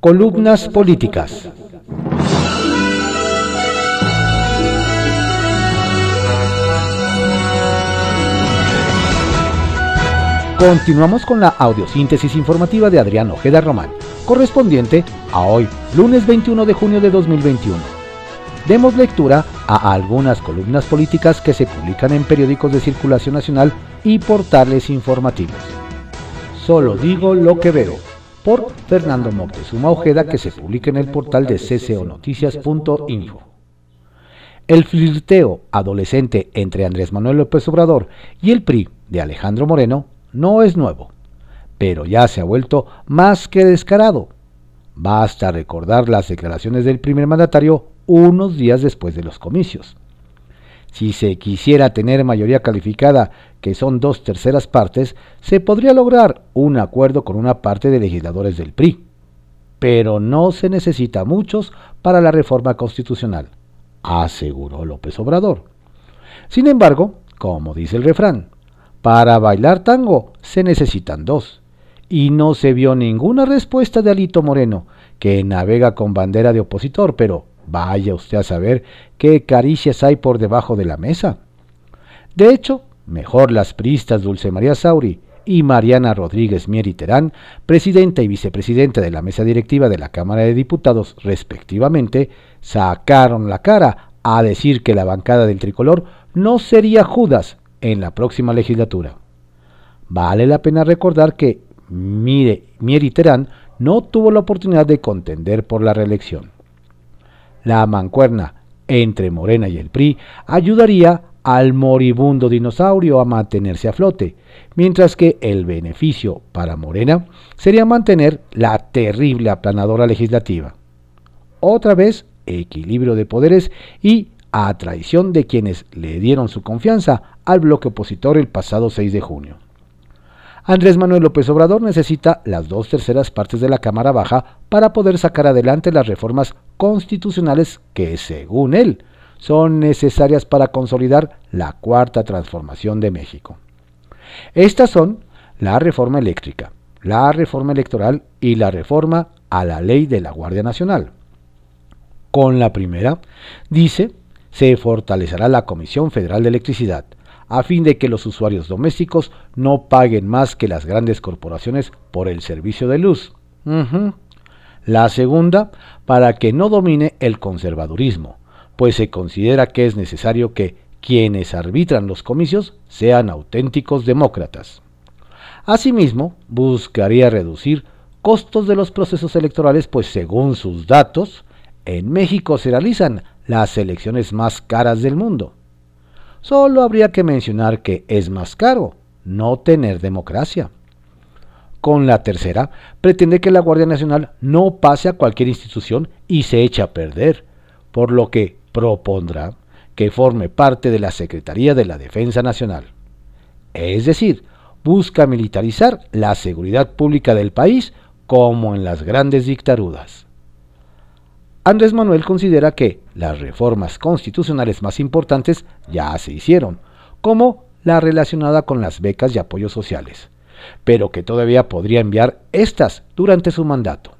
Columnas políticas. Continuamos con la audiosíntesis informativa de Adrián Ojeda Román, correspondiente a hoy, lunes 21 de junio de 2021. Demos lectura a algunas columnas políticas que se publican en periódicos de circulación nacional y portales informativos. Solo digo lo que veo, por Fernando Moctezuma Ojeda, que se publica en el portal de cconoticias.info. El flirteo adolescente entre Andrés Manuel López Obrador y el PRI de Alejandro Moreno no es nuevo, pero ya se ha vuelto más que descarado. Basta recordar las declaraciones del primer mandatario unos días después de los comicios. Si se quisiera tener mayoría calificada, que son dos terceras partes, se podría lograr un acuerdo con una parte de legisladores del PRI. Pero no se necesita muchos para la reforma constitucional, aseguró López Obrador. Sin embargo, como dice el refrán, para bailar tango se necesitan dos. Y no se vio ninguna respuesta de Alito Moreno, que navega con bandera de opositor, pero vaya usted a saber qué caricias hay por debajo de la mesa. De hecho, mejor las priistas Dulce María Sauri y Mariana Rodríguez Mieri Terán, presidenta y vicepresidenta de la mesa directiva de la Cámara de Diputados, respectivamente, sacaron la cara a decir que la bancada del tricolor no sería Judas en la próxima legislatura. Vale la pena recordar que Mire, Mieri Terán no tuvo la oportunidad de contender por la reelección. La mancuerna entre Morena y el PRI ayudaría al moribundo dinosaurio a mantenerse a flote, mientras que el beneficio para Morena sería mantener la terrible aplanadora legislativa. Otra vez, equilibrio de poderes y a traición de quienes le dieron su confianza al bloque opositor el pasado 6 de junio. Andrés Manuel López Obrador necesita las dos terceras partes de la Cámara Baja para poder sacar adelante las reformas constitucionales que, según él, son necesarias para consolidar la cuarta transformación de México. Estas son la reforma eléctrica, la reforma electoral y la reforma a la ley de la Guardia Nacional. Con la primera, dice, se fortalecerá la Comisión Federal de Electricidad, a fin de que los usuarios domésticos no paguen más que las grandes corporaciones por el servicio de luz. La segunda, para que no domine el conservadurismo, pues se considera que es necesario que quienes arbitran los comicios sean auténticos demócratas. Asimismo, buscaría reducir costos de los procesos electorales, pues según sus datos, en México se realizan las elecciones más caras del mundo. Solo habría que mencionar que es más caro no tener democracia. Con la tercera, pretende que la Guardia Nacional no pase a cualquier institución y se eche a perder, por lo que propondrá que forme parte de la Secretaría de la Defensa Nacional. Es decir, busca militarizar la seguridad pública del país como en las grandes dictaduras. Andrés Manuel considera que las reformas constitucionales más importantes ya se hicieron, como la relacionada con las becas y apoyos sociales, pero que todavía podría enviar estas durante su mandato.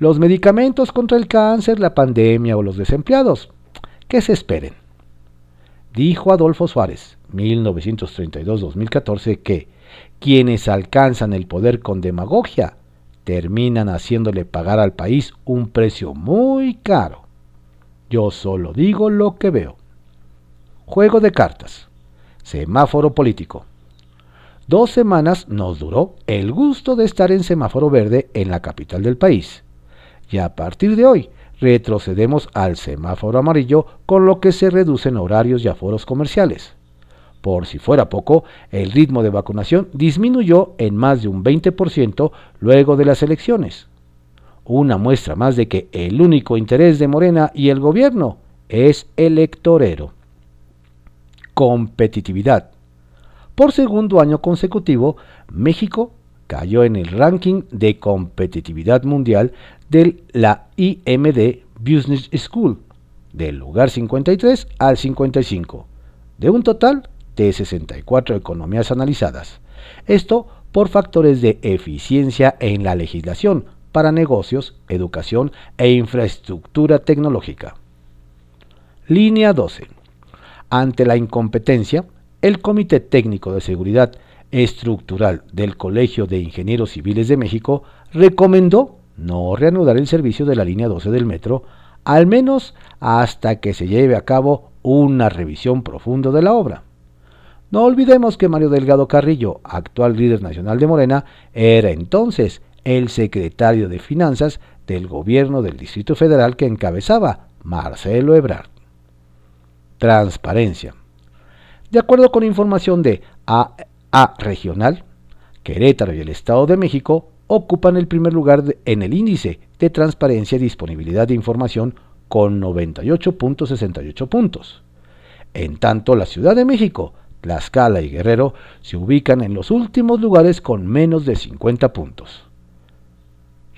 Los medicamentos contra el cáncer, la pandemia o los desempleados, que se esperen. Dijo Adolfo Suárez, 1932-2014, que quienes alcanzan el poder con demagogia terminan haciéndole pagar al país un precio muy caro. Yo solo digo lo que veo. Juego de cartas. Semáforo político. Dos semanas nos duró el gusto de estar en semáforo verde en la capital del país. Y a partir de hoy retrocedemos al semáforo amarillo con lo que se reducen horarios y aforos comerciales. Por si fuera poco, el ritmo de vacunación disminuyó en más de un 20% luego de las elecciones. Una muestra más de que el único interés de Morena y el gobierno es electorero. Competitividad. Por segundo año consecutivo, México cayó en el ranking de competitividad mundial de la IMD Business School, del lugar 53 al 55, de un total de 64 economías analizadas. Esto por factores de eficiencia en la legislación, para negocios, educación e infraestructura tecnológica. Línea 12. Ante la incompetencia, el Comité Técnico de Seguridad Estructural del Colegio de Ingenieros Civiles de México recomendó no reanudar el servicio de la línea 12 del metro, al menos hasta que se lleve a cabo una revisión profunda de la obra. No olvidemos que Mario Delgado Carrillo, actual líder nacional de Morena, era entonces el secretario de Finanzas del gobierno del Distrito Federal que encabezaba Marcelo Ebrard. Transparencia. De acuerdo con información de A, Regional, Querétaro y el Estado de México ocupan el primer lugar en el índice de transparencia y disponibilidad de información con 98.68 puntos. En tanto, la Ciudad de México, Tlaxcala y Guerrero se ubican en los últimos lugares con menos de 50 puntos.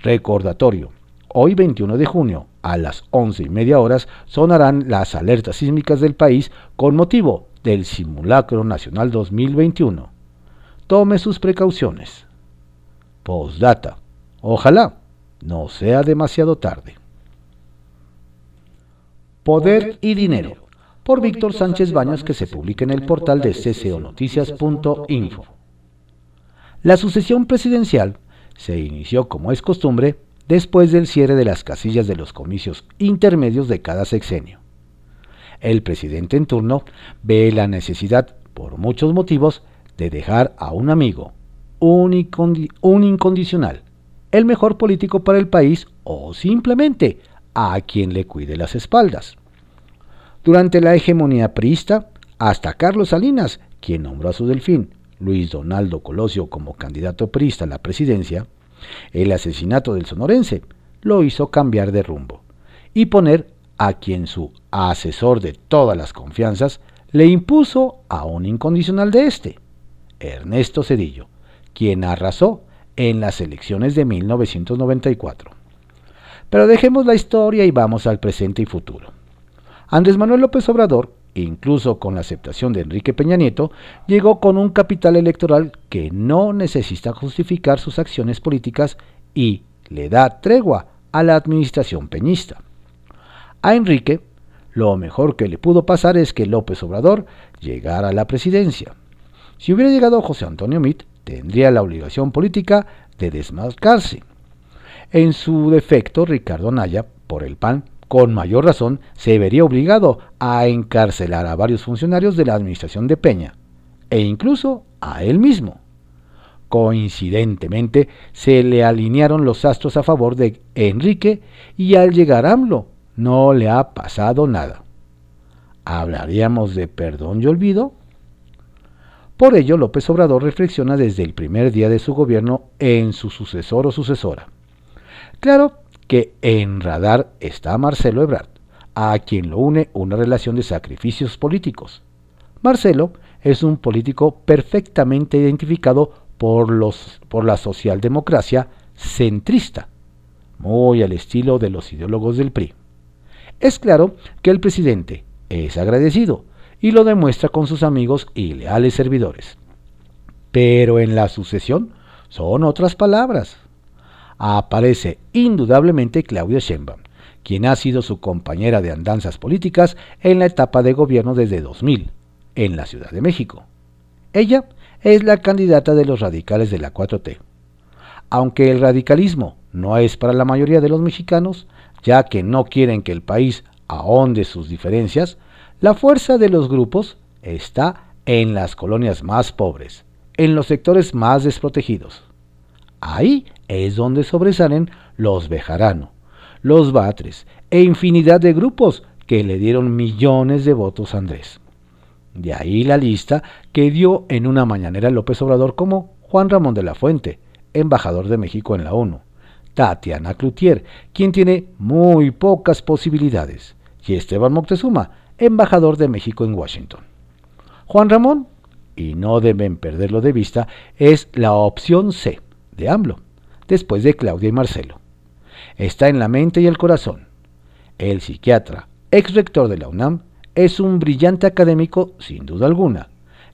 Recordatorio. Hoy 21 de junio, a las 11 y media horas, sonarán las alertas sísmicas del país con motivo del Simulacro Nacional 2021. Tome sus precauciones. Postdata. Ojalá no sea demasiado tarde. Poder y Dinero, por Víctor Sánchez Baños, que se publica en el portal de cconoticias.info. La sucesión presidencial se inició como es costumbre después del cierre de las casillas de los comicios intermedios de cada sexenio. El presidente en turno ve la necesidad, por muchos motivos, de dejar a un amigo, un, incondicional, el mejor político para el país o simplemente a quien le cuide las espaldas. Durante la hegemonía priista, hasta Carlos Salinas, quien nombró a su delfín, Luis Donaldo Colosio como candidato priista a la presidencia, el asesinato del sonorense lo hizo cambiar de rumbo y poner a quien su asesor de todas las confianzas le impuso a un incondicional de este, Ernesto Cedillo, quien arrasó en las elecciones de 1994. Pero dejemos la historia y vamos al presente y futuro. Andrés Manuel López Obrador incluso con la aceptación de Enrique Peña Nieto, llegó con un capital electoral que no necesita justificar sus acciones políticas y le da tregua a la administración peñista. A Enrique, lo mejor que le pudo pasar es que López Obrador llegara a la presidencia. Si hubiera llegado José Antonio Mitt, tendría la obligación política de desmarcarse. En su defecto, Ricardo Naya, por el PAN, con mayor razón se vería obligado a encarcelar a varios funcionarios de la administración de Peña, e incluso a él mismo. Coincidentemente, se le alinearon los astros a favor de Enrique y al llegar AMLO no le ha pasado nada. ¿Hablaríamos de perdón y olvido? Por ello, López Obrador reflexiona desde el primer día de su gobierno en su sucesor o sucesora. Claro que en radar está Marcelo Ebrard, a quien lo une una relación de sacrificios políticos. Marcelo es un político perfectamente identificado por, los, por la socialdemocracia centrista, muy al estilo de los ideólogos del PRI. Es claro que el presidente es agradecido y lo demuestra con sus amigos y leales servidores. Pero en la sucesión son otras palabras aparece indudablemente Claudia Sheinbaum, quien ha sido su compañera de andanzas políticas en la etapa de gobierno desde 2000, en la Ciudad de México. Ella es la candidata de los radicales de la 4T. Aunque el radicalismo no es para la mayoría de los mexicanos, ya que no quieren que el país ahonde sus diferencias, la fuerza de los grupos está en las colonias más pobres, en los sectores más desprotegidos. Ahí es donde sobresalen los Bejarano, los Batres e infinidad de grupos que le dieron millones de votos a Andrés. De ahí la lista que dio en una mañanera López Obrador como Juan Ramón de la Fuente, embajador de México en la ONU, Tatiana Cloutier, quien tiene muy pocas posibilidades, y Esteban Moctezuma, embajador de México en Washington. Juan Ramón, y no deben perderlo de vista, es la opción C de AMLO después de Claudia y Marcelo. Está en la mente y el corazón. El psiquiatra, ex rector de la UNAM, es un brillante académico sin duda alguna,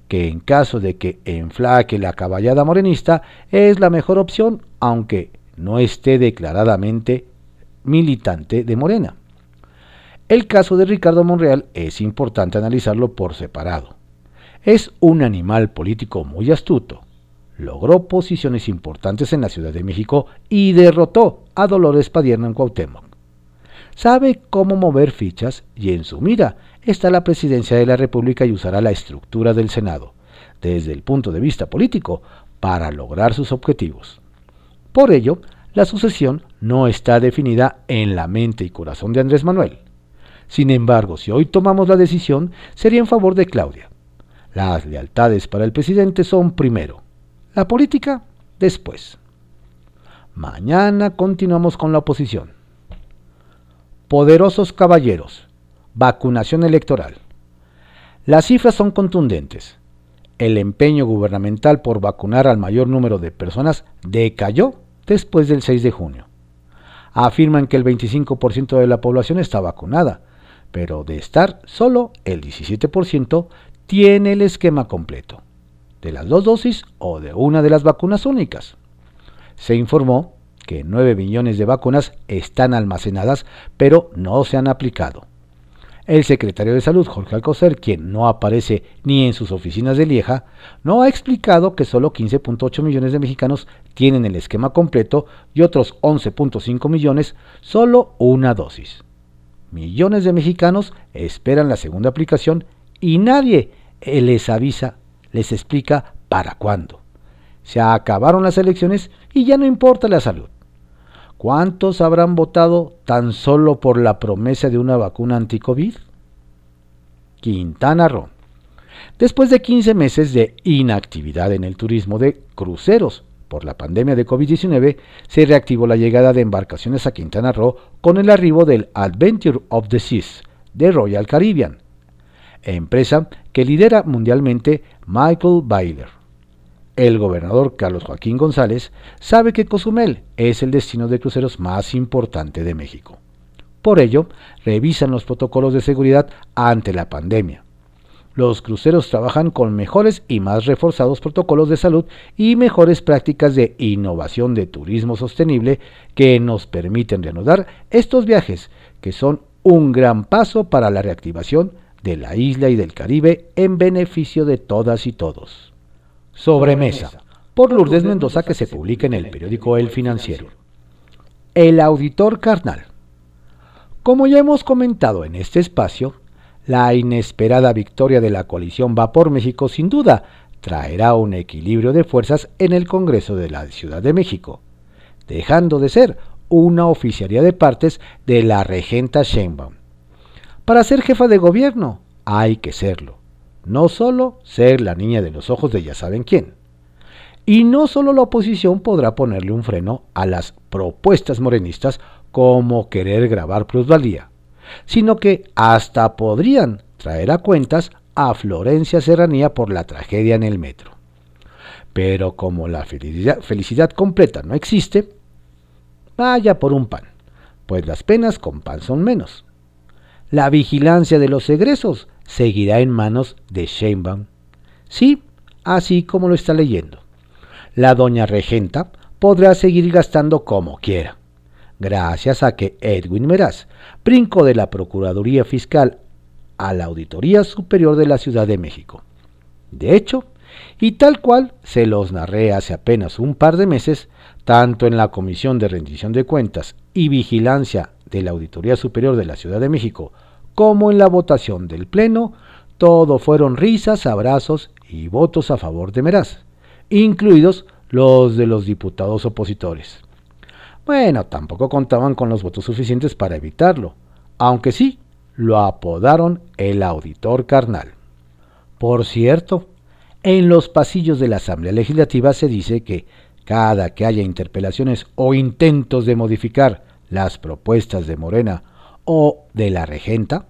que en caso de que enflaque la caballada morenista es la mejor opción, aunque no esté declaradamente militante de Morena. El caso de Ricardo Monreal es importante analizarlo por separado. Es un animal político muy astuto. Logró posiciones importantes en la Ciudad de México y derrotó a Dolores Padierna en Cuauhtémoc. Sabe cómo mover fichas y en su mira está la presidencia de la República y usará la estructura del Senado, desde el punto de vista político, para lograr sus objetivos. Por ello, la sucesión no está definida en la mente y corazón de Andrés Manuel. Sin embargo, si hoy tomamos la decisión, sería en favor de Claudia. Las lealtades para el presidente son primero, la política después. Mañana continuamos con la oposición. Poderosos caballeros, vacunación electoral. Las cifras son contundentes. El empeño gubernamental por vacunar al mayor número de personas decayó después del 6 de junio. Afirman que el 25% de la población está vacunada, pero de estar solo el 17% tiene el esquema completo, de las dos dosis o de una de las vacunas únicas. Se informó que 9 millones de vacunas están almacenadas, pero no se han aplicado. El secretario de Salud, Jorge Alcocer, quien no aparece ni en sus oficinas de Lieja, no ha explicado que solo 15.8 millones de mexicanos tienen el esquema completo y otros 11.5 millones solo una dosis. Millones de mexicanos esperan la segunda aplicación y nadie les avisa, les explica para cuándo. Se acabaron las elecciones y ya no importa la salud. ¿Cuántos habrán votado tan solo por la promesa de una vacuna anti-COVID? Quintana Roo. Después de 15 meses de inactividad en el turismo de cruceros por la pandemia de COVID-19, se reactivó la llegada de embarcaciones a Quintana Roo con el arribo del Adventure of the Seas de Royal Caribbean, empresa que lidera mundialmente Michael Baylor. El gobernador Carlos Joaquín González sabe que Cozumel es el destino de cruceros más importante de México. Por ello, revisan los protocolos de seguridad ante la pandemia. Los cruceros trabajan con mejores y más reforzados protocolos de salud y mejores prácticas de innovación de turismo sostenible que nos permiten reanudar estos viajes, que son un gran paso para la reactivación de la isla y del Caribe en beneficio de todas y todos. Sobremesa, por Lourdes Mendoza que se publica en el periódico El Financiero. El auditor carnal. Como ya hemos comentado en este espacio, la inesperada victoria de la coalición Va por México sin duda traerá un equilibrio de fuerzas en el Congreso de la Ciudad de México, dejando de ser una oficialía de partes de la regenta Sheinbaum. Para ser jefa de gobierno hay que serlo no solo ser la niña de los ojos de ya saben quién. Y no solo la oposición podrá ponerle un freno a las propuestas morenistas como querer grabar plusvalía, sino que hasta podrían traer a cuentas a Florencia Serranía por la tragedia en el metro. Pero como la felicidad, felicidad completa no existe, vaya por un pan, pues las penas con pan son menos. La vigilancia de los egresos seguirá en manos de Sheinbaum. Sí, así como lo está leyendo. La doña regenta podrá seguir gastando como quiera, gracias a que Edwin Meraz brincó de la Procuraduría Fiscal a la Auditoría Superior de la Ciudad de México. De hecho, y tal cual se los narré hace apenas un par de meses, tanto en la Comisión de Rendición de Cuentas y Vigilancia de la Auditoría Superior de la Ciudad de México como en la votación del Pleno, todo fueron risas, abrazos y votos a favor de Meraz, incluidos los de los diputados opositores. Bueno, tampoco contaban con los votos suficientes para evitarlo, aunque sí, lo apodaron el auditor carnal. Por cierto, en los pasillos de la Asamblea Legislativa se dice que cada que haya interpelaciones o intentos de modificar las propuestas de Morena o de la regenta,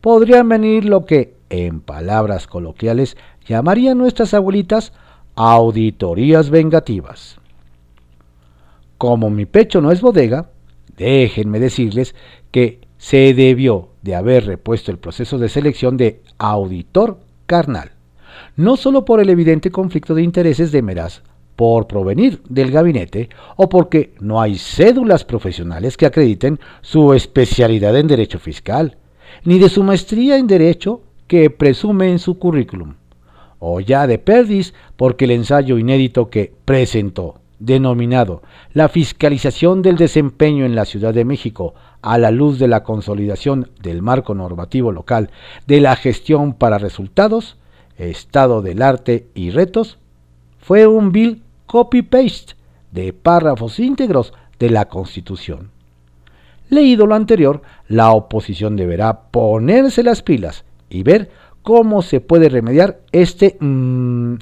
podrían venir lo que, en palabras coloquiales, llamarían nuestras abuelitas auditorías vengativas. Como mi pecho no es bodega, déjenme decirles que se debió de haber repuesto el proceso de selección de auditor carnal, no solo por el evidente conflicto de intereses de Meraz por provenir del gabinete o porque no hay cédulas profesionales que acrediten su especialidad en derecho fiscal, ni de su maestría en derecho que presume en su currículum, o ya de perdis porque el ensayo inédito que presentó, denominado La fiscalización del desempeño en la Ciudad de México a la luz de la consolidación del marco normativo local de la gestión para resultados, estado del arte y retos, fue un bill copy-paste de párrafos íntegros de la Constitución. Leído lo anterior, la oposición deberá ponerse las pilas y ver cómo se puede remediar este, mmm,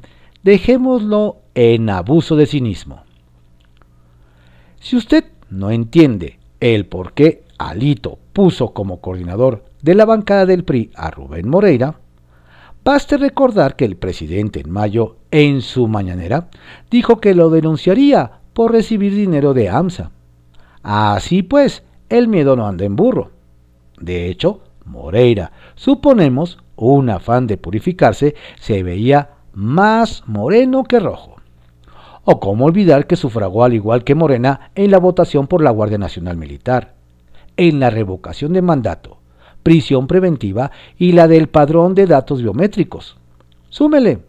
dejémoslo en abuso de cinismo. Si usted no entiende el por qué Alito puso como coordinador de la bancada del PRI a Rubén Moreira, Baste recordar que el presidente en mayo, en su mañanera, dijo que lo denunciaría por recibir dinero de AMSA. Así pues, el miedo no anda en burro. De hecho, Moreira, suponemos, un afán de purificarse, se veía más moreno que rojo. O cómo olvidar que sufragó al igual que Morena en la votación por la Guardia Nacional Militar, en la revocación de mandato, prisión preventiva y la del padrón de datos biométricos. Súmele,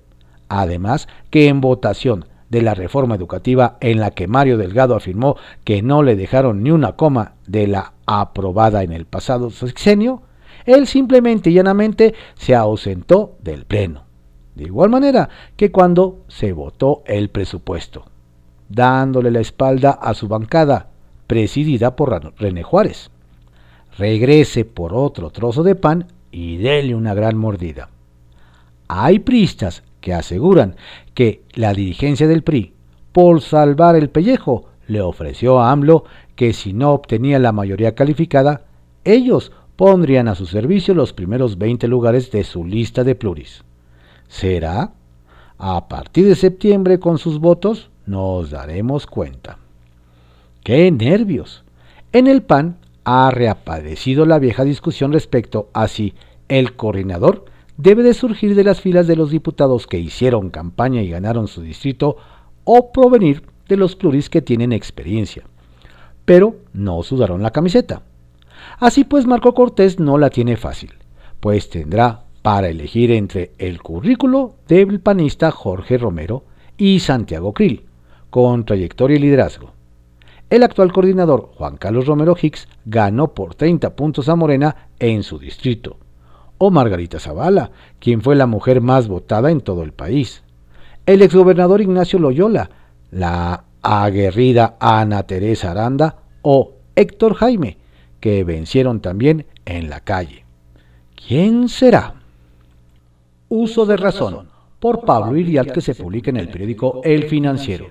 además, que en votación de la reforma educativa en la que Mario Delgado afirmó que no le dejaron ni una coma de la aprobada en el pasado sexenio, él simplemente y llanamente se ausentó del Pleno. De igual manera que cuando se votó el presupuesto, dándole la espalda a su bancada, presidida por René Juárez regrese por otro trozo de pan y dele una gran mordida. Hay pristas que aseguran que la dirigencia del PRI, por salvar el pellejo, le ofreció a AMLO que si no obtenía la mayoría calificada, ellos pondrían a su servicio los primeros 20 lugares de su lista de pluris. ¿Será? A partir de septiembre con sus votos nos daremos cuenta. ¡Qué nervios! En el PAN ha reaparecido la vieja discusión respecto a si el coordinador debe de surgir de las filas de los diputados que hicieron campaña y ganaron su distrito o provenir de los pluris que tienen experiencia. Pero no sudaron la camiseta. Así pues Marco Cortés no la tiene fácil, pues tendrá para elegir entre el currículo del panista Jorge Romero y Santiago Krill, con trayectoria y liderazgo. El actual coordinador, Juan Carlos Romero Hicks, ganó por 30 puntos a Morena en su distrito. O Margarita Zavala, quien fue la mujer más votada en todo el país. El exgobernador Ignacio Loyola, la aguerrida Ana Teresa Aranda o Héctor Jaime, que vencieron también en la calle. ¿Quién será? Uso de razón, por Pablo Iriart, que se publica en el periódico El Financiero.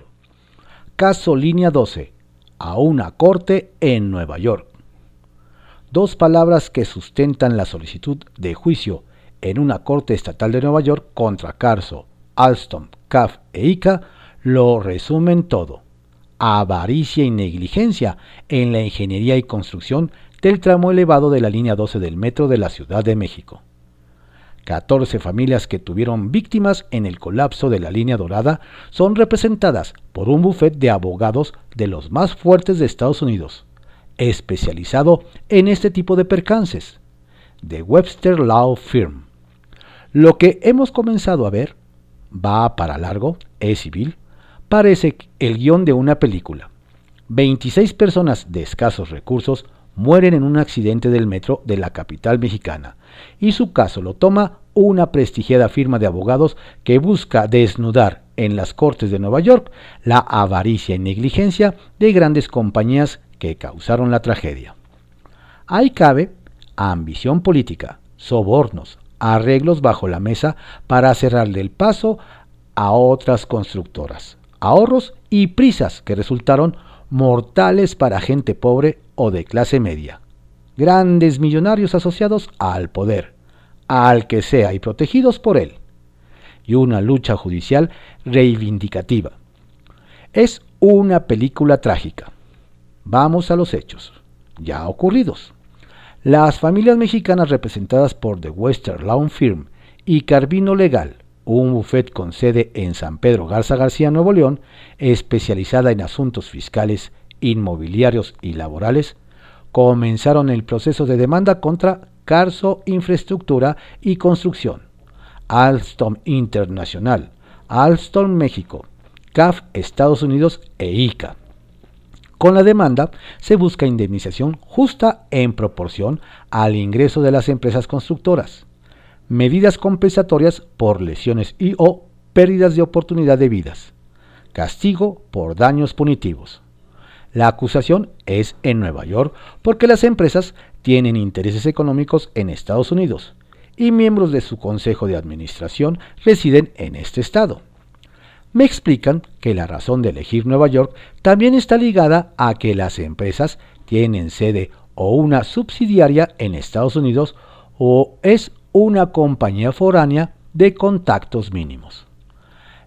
Caso Línea 12 a una corte en Nueva York. Dos palabras que sustentan la solicitud de juicio en una corte estatal de Nueva York contra Carso, Alstom, CAF e ICA lo resumen todo. Avaricia y negligencia en la ingeniería y construcción del tramo elevado de la línea 12 del metro de la Ciudad de México. 14 familias que tuvieron víctimas en el colapso de la línea dorada son representadas por un bufet de abogados de los más fuertes de Estados Unidos, especializado en este tipo de percances, de Webster Law Firm. Lo que hemos comenzado a ver, va para largo, es civil, parece el guion de una película. 26 personas de escasos recursos mueren en un accidente del metro de la capital mexicana, y su caso lo toma una prestigiada firma de abogados que busca desnudar en las Cortes de Nueva York la avaricia y negligencia de grandes compañías que causaron la tragedia. Ahí cabe ambición política, sobornos, arreglos bajo la mesa para cerrarle el paso a otras constructoras, ahorros y prisas que resultaron mortales para gente pobre o de clase media, grandes millonarios asociados al poder, al que sea y protegidos por él, y una lucha judicial reivindicativa. Es una película trágica. Vamos a los hechos, ya ocurridos. Las familias mexicanas representadas por The Western Lawn Firm y Carvino Legal, un bufet con sede en San Pedro Garza García, Nuevo León, especializada en asuntos fiscales, inmobiliarios y laborales, comenzaron el proceso de demanda contra Carso Infraestructura y Construcción, Alstom Internacional, Alstom México, CAF Estados Unidos e ICA. Con la demanda se busca indemnización justa en proporción al ingreso de las empresas constructoras medidas compensatorias por lesiones y o pérdidas de oportunidad de vidas, castigo por daños punitivos. La acusación es en Nueva York porque las empresas tienen intereses económicos en Estados Unidos y miembros de su consejo de administración residen en este estado. Me explican que la razón de elegir Nueva York también está ligada a que las empresas tienen sede o una subsidiaria en Estados Unidos o es una compañía foránea de contactos mínimos.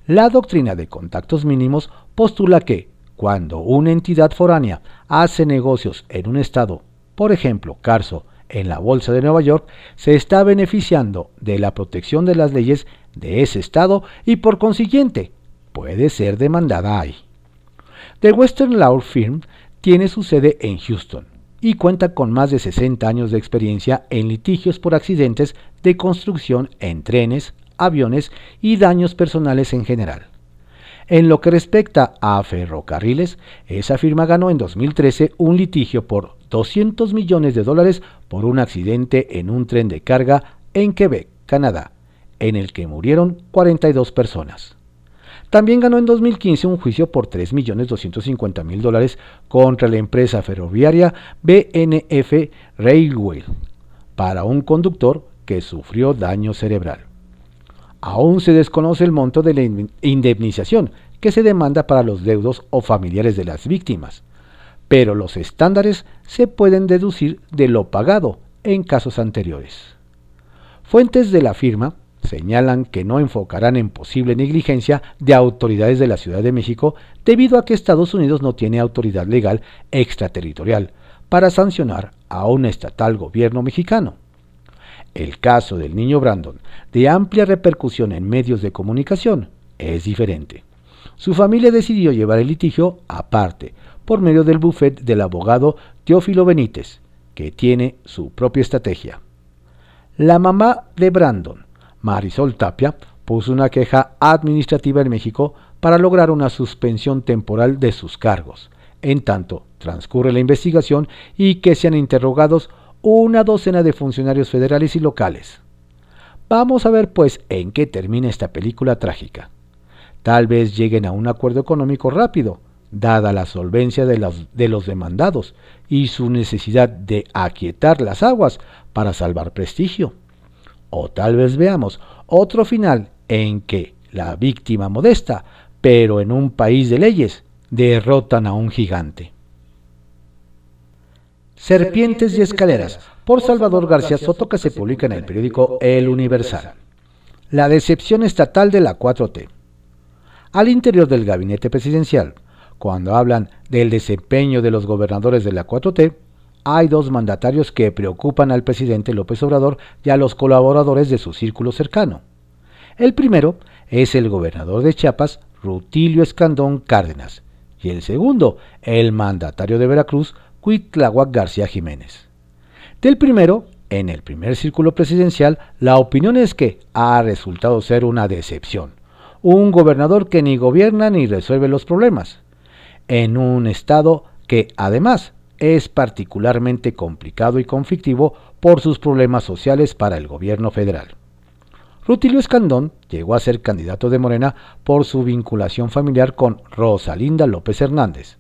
La doctrina de contactos mínimos postula que, cuando una entidad foránea hace negocios en un estado, por ejemplo, Carso, en la Bolsa de Nueva York, se está beneficiando de la protección de las leyes de ese estado y por consiguiente puede ser demandada ahí. The Western Law Firm tiene su sede en Houston y cuenta con más de 60 años de experiencia en litigios por accidentes de construcción en trenes, aviones y daños personales en general. En lo que respecta a ferrocarriles, esa firma ganó en 2013 un litigio por 200 millones de dólares por un accidente en un tren de carga en Quebec, Canadá, en el que murieron 42 personas. También ganó en 2015 un juicio por 3.250.000 dólares contra la empresa ferroviaria BNF Railway para un conductor que sufrió daño cerebral. Aún se desconoce el monto de la indemnización que se demanda para los deudos o familiares de las víctimas, pero los estándares se pueden deducir de lo pagado en casos anteriores. Fuentes de la firma señalan que no enfocarán en posible negligencia de autoridades de la Ciudad de México debido a que Estados Unidos no tiene autoridad legal extraterritorial para sancionar a un estatal gobierno mexicano. El caso del niño Brandon, de amplia repercusión en medios de comunicación, es diferente. Su familia decidió llevar el litigio aparte, por medio del bufet del abogado Teófilo Benítez, que tiene su propia estrategia. La mamá de Brandon, Marisol Tapia puso una queja administrativa en México para lograr una suspensión temporal de sus cargos. En tanto, transcurre la investigación y que sean interrogados una docena de funcionarios federales y locales. Vamos a ver pues en qué termina esta película trágica. Tal vez lleguen a un acuerdo económico rápido, dada la solvencia de los, de los demandados y su necesidad de aquietar las aguas para salvar prestigio. O tal vez veamos otro final en que la víctima modesta, pero en un país de leyes, derrotan a un gigante. Serpientes y escaleras, por Salvador García Soto, que se publica en el periódico El Universal. La decepción estatal de la 4T. Al interior del gabinete presidencial, cuando hablan del desempeño de los gobernadores de la 4T, hay dos mandatarios que preocupan al presidente López Obrador y a los colaboradores de su círculo cercano. El primero es el gobernador de Chiapas, Rutilio Escandón Cárdenas, y el segundo, el mandatario de Veracruz, Cuitláhuac García Jiménez. Del primero, en el primer círculo presidencial, la opinión es que ha resultado ser una decepción. Un gobernador que ni gobierna ni resuelve los problemas. En un estado que, además, es particularmente complicado y conflictivo por sus problemas sociales para el gobierno federal. Rutilio Escandón llegó a ser candidato de Morena por su vinculación familiar con Rosalinda López Hernández.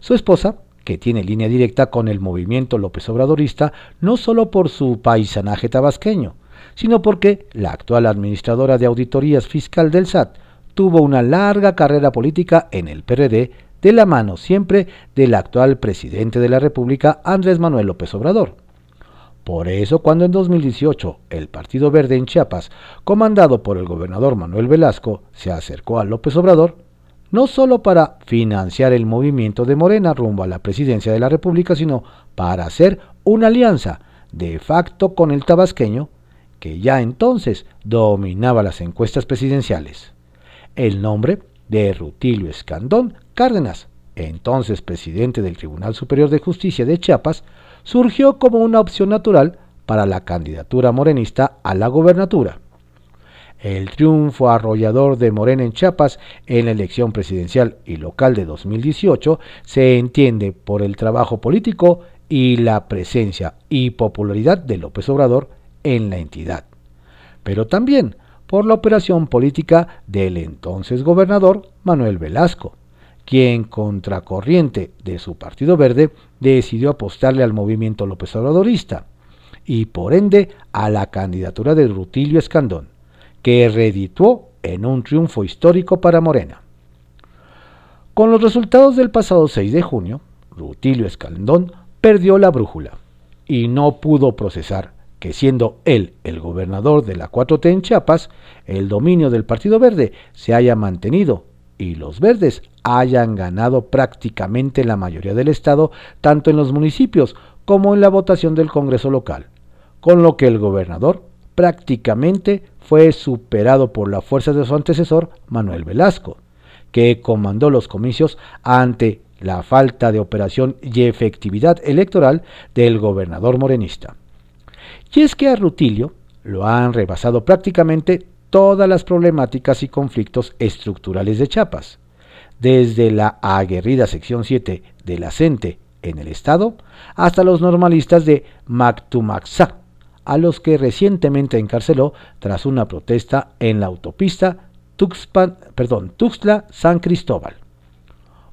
Su esposa, que tiene línea directa con el movimiento López Obradorista, no solo por su paisanaje tabasqueño, sino porque la actual administradora de auditorías fiscal del SAT tuvo una larga carrera política en el PRD de la mano siempre del actual presidente de la República, Andrés Manuel López Obrador. Por eso, cuando en 2018 el Partido Verde en Chiapas, comandado por el gobernador Manuel Velasco, se acercó a López Obrador, no solo para financiar el movimiento de Morena rumbo a la presidencia de la República, sino para hacer una alianza de facto con el tabasqueño, que ya entonces dominaba las encuestas presidenciales. El nombre de Rutilio Escandón Cárdenas, entonces presidente del Tribunal Superior de Justicia de Chiapas, surgió como una opción natural para la candidatura morenista a la gobernatura. El triunfo arrollador de Morena en Chiapas en la elección presidencial y local de 2018 se entiende por el trabajo político y la presencia y popularidad de López Obrador en la entidad, pero también por la operación política del entonces gobernador Manuel Velasco, quien contracorriente de su Partido Verde decidió apostarle al movimiento López Obradorista y por ende a la candidatura de Rutilio Escandón, que reeditó en un triunfo histórico para Morena. Con los resultados del pasado 6 de junio, Rutilio Escandón perdió la brújula y no pudo procesar que siendo él el gobernador de la 4T en Chiapas, el dominio del Partido Verde se haya mantenido y los verdes hayan ganado prácticamente la mayoría del Estado, tanto en los municipios como en la votación del Congreso local, con lo que el gobernador prácticamente fue superado por la fuerza de su antecesor, Manuel Velasco, que comandó los comicios ante la falta de operación y efectividad electoral del gobernador morenista. Y es que a Rutilio lo han rebasado prácticamente todas las problemáticas y conflictos estructurales de Chiapas, desde la aguerrida sección 7 de la en el estado hasta los normalistas de Mactumaxá, a los que recientemente encarceló tras una protesta en la autopista Tuxtla-San Cristóbal.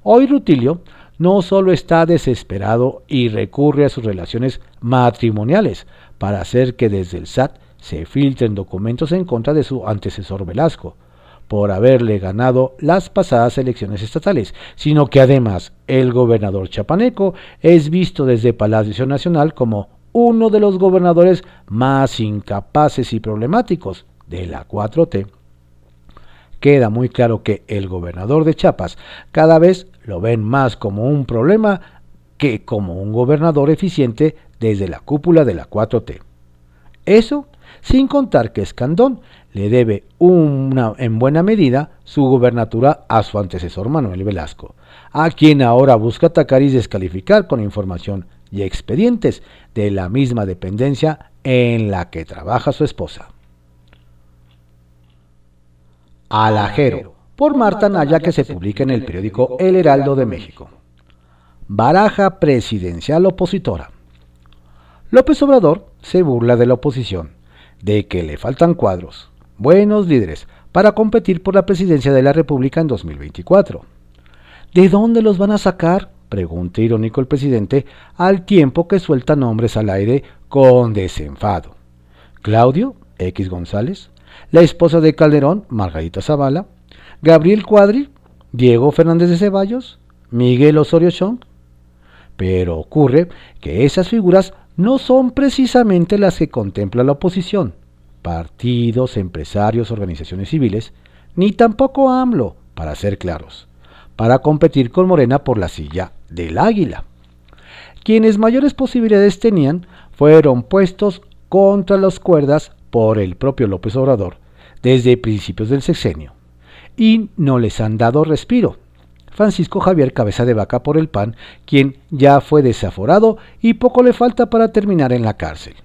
Hoy Rutilio no solo está desesperado y recurre a sus relaciones matrimoniales para hacer que desde el SAT se filtren documentos en contra de su antecesor Velasco, por haberle ganado las pasadas elecciones estatales, sino que además el gobernador chapaneco es visto desde Palacio Nacional como uno de los gobernadores más incapaces y problemáticos de la 4T queda muy claro que el gobernador de Chiapas cada vez lo ven más como un problema que como un gobernador eficiente desde la cúpula de la 4T. Eso sin contar que Escandón le debe una, en buena medida su gobernatura a su antecesor Manuel Velasco, a quien ahora busca atacar y descalificar con información y expedientes de la misma dependencia en la que trabaja su esposa. Alajero, por Marta Naya, que se publica en el periódico El Heraldo de México. Baraja presidencial opositora. López Obrador se burla de la oposición, de que le faltan cuadros, buenos líderes, para competir por la presidencia de la República en 2024. ¿De dónde los van a sacar? Pregunta irónico el presidente al tiempo que suelta nombres al aire con desenfado. Claudio X González, la esposa de Calderón, Margarita Zavala, Gabriel Cuadri, Diego Fernández de Ceballos, Miguel Osorio Chong. Pero ocurre que esas figuras no son precisamente las que contempla la oposición, partidos, empresarios, organizaciones civiles, ni tampoco AMLO, para ser claros, para competir con Morena por la silla del águila. Quienes mayores posibilidades tenían fueron puestos contra las cuerdas por el propio López Obrador desde principios del sexenio, y no les han dado respiro. Francisco Javier Cabeza de Vaca por el PAN, quien ya fue desaforado y poco le falta para terminar en la cárcel.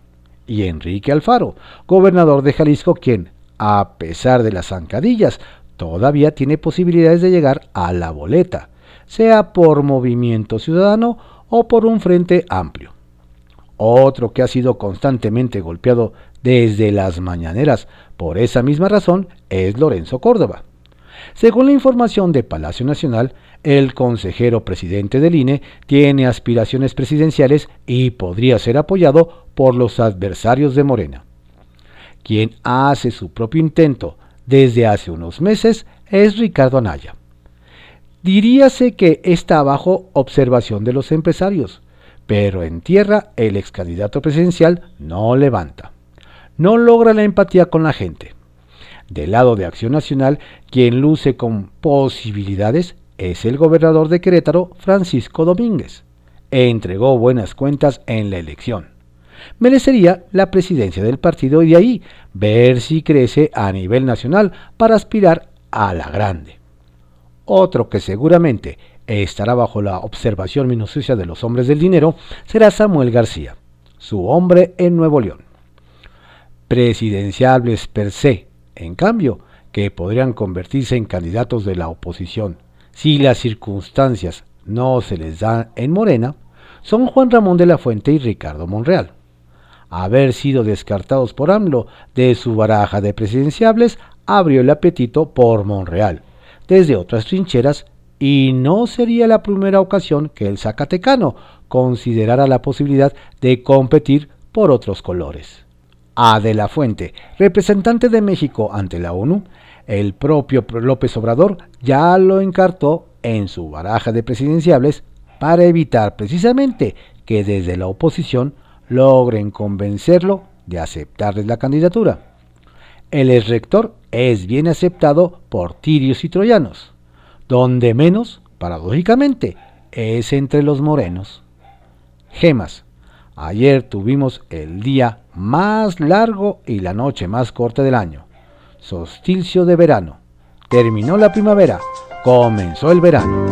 Y Enrique Alfaro, gobernador de Jalisco, quien, a pesar de las zancadillas, todavía tiene posibilidades de llegar a la boleta, sea por movimiento ciudadano o por un frente amplio. Otro que ha sido constantemente golpeado desde las mañaneras por esa misma razón es Lorenzo Córdoba. Según la información de Palacio Nacional, el consejero presidente del INE tiene aspiraciones presidenciales y podría ser apoyado por los adversarios de Morena. Quien hace su propio intento desde hace unos meses es Ricardo Anaya. Diríase que está bajo observación de los empresarios, pero en tierra el ex candidato presidencial no levanta. No logra la empatía con la gente. Del lado de Acción Nacional, quien luce con posibilidades es el gobernador de Querétaro, Francisco Domínguez. Entregó buenas cuentas en la elección. merecería la presidencia del partido y de ahí ver si crece a nivel nacional para aspirar a la grande. Otro que seguramente estará bajo la observación minuciosa de los hombres del dinero será Samuel García, su hombre en Nuevo León. Presidenciables per se, en cambio, que podrían convertirse en candidatos de la oposición si las circunstancias no se les dan en Morena, son Juan Ramón de la Fuente y Ricardo Monreal. Haber sido descartados por AMLO de su baraja de presidenciables abrió el apetito por Monreal, desde otras trincheras, y no sería la primera ocasión que el Zacatecano considerara la posibilidad de competir por otros colores. A de la Fuente, representante de México ante la ONU, el propio López Obrador ya lo encartó en su baraja de presidenciables para evitar precisamente que desde la oposición logren convencerlo de aceptarles la candidatura. El rector es bien aceptado por tirios y troyanos, donde menos, paradójicamente, es entre los morenos. Gemas. Ayer tuvimos el día más largo y la noche más corta del año. Sostilcio de verano. Terminó la primavera, comenzó el verano.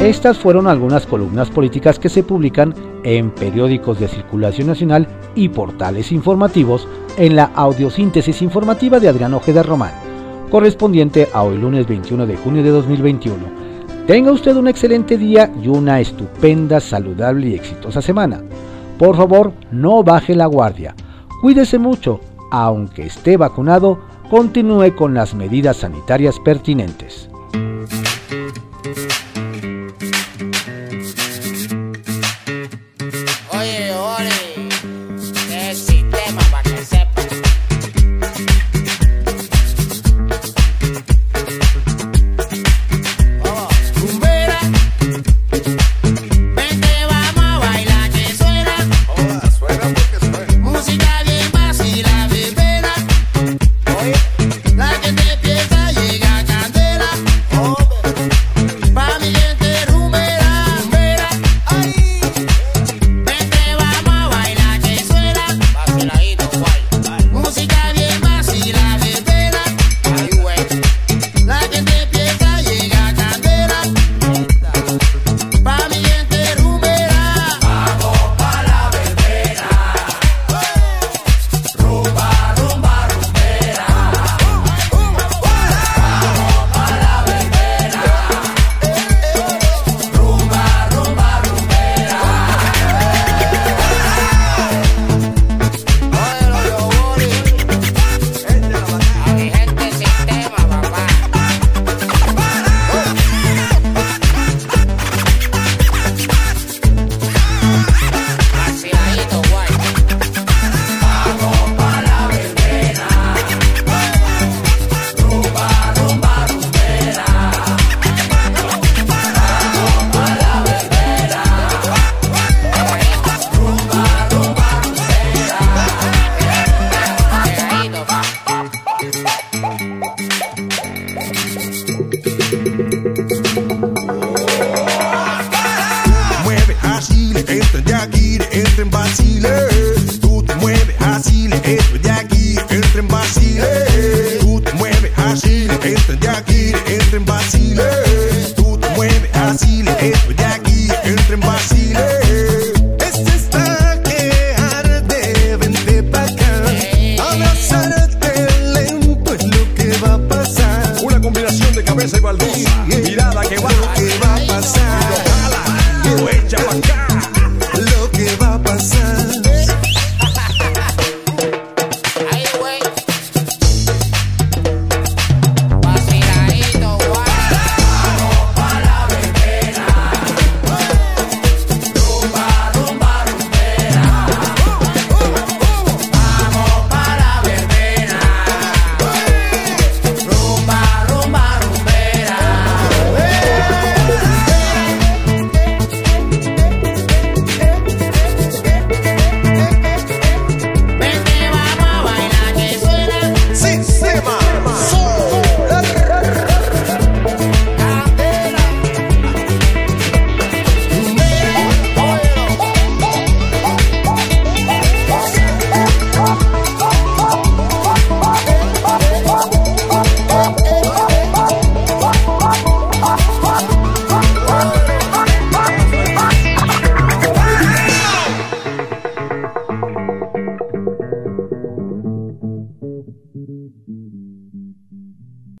Estas fueron algunas columnas políticas que se publican en periódicos de circulación nacional y portales informativos en la audiosíntesis informativa de Adrián Ojeda Román, correspondiente a hoy lunes 21 de junio de 2021. Tenga usted un excelente día y una estupenda, saludable y exitosa semana. Por favor, no baje la guardia. Cuídese mucho, aunque esté vacunado, continúe con las medidas sanitarias pertinentes.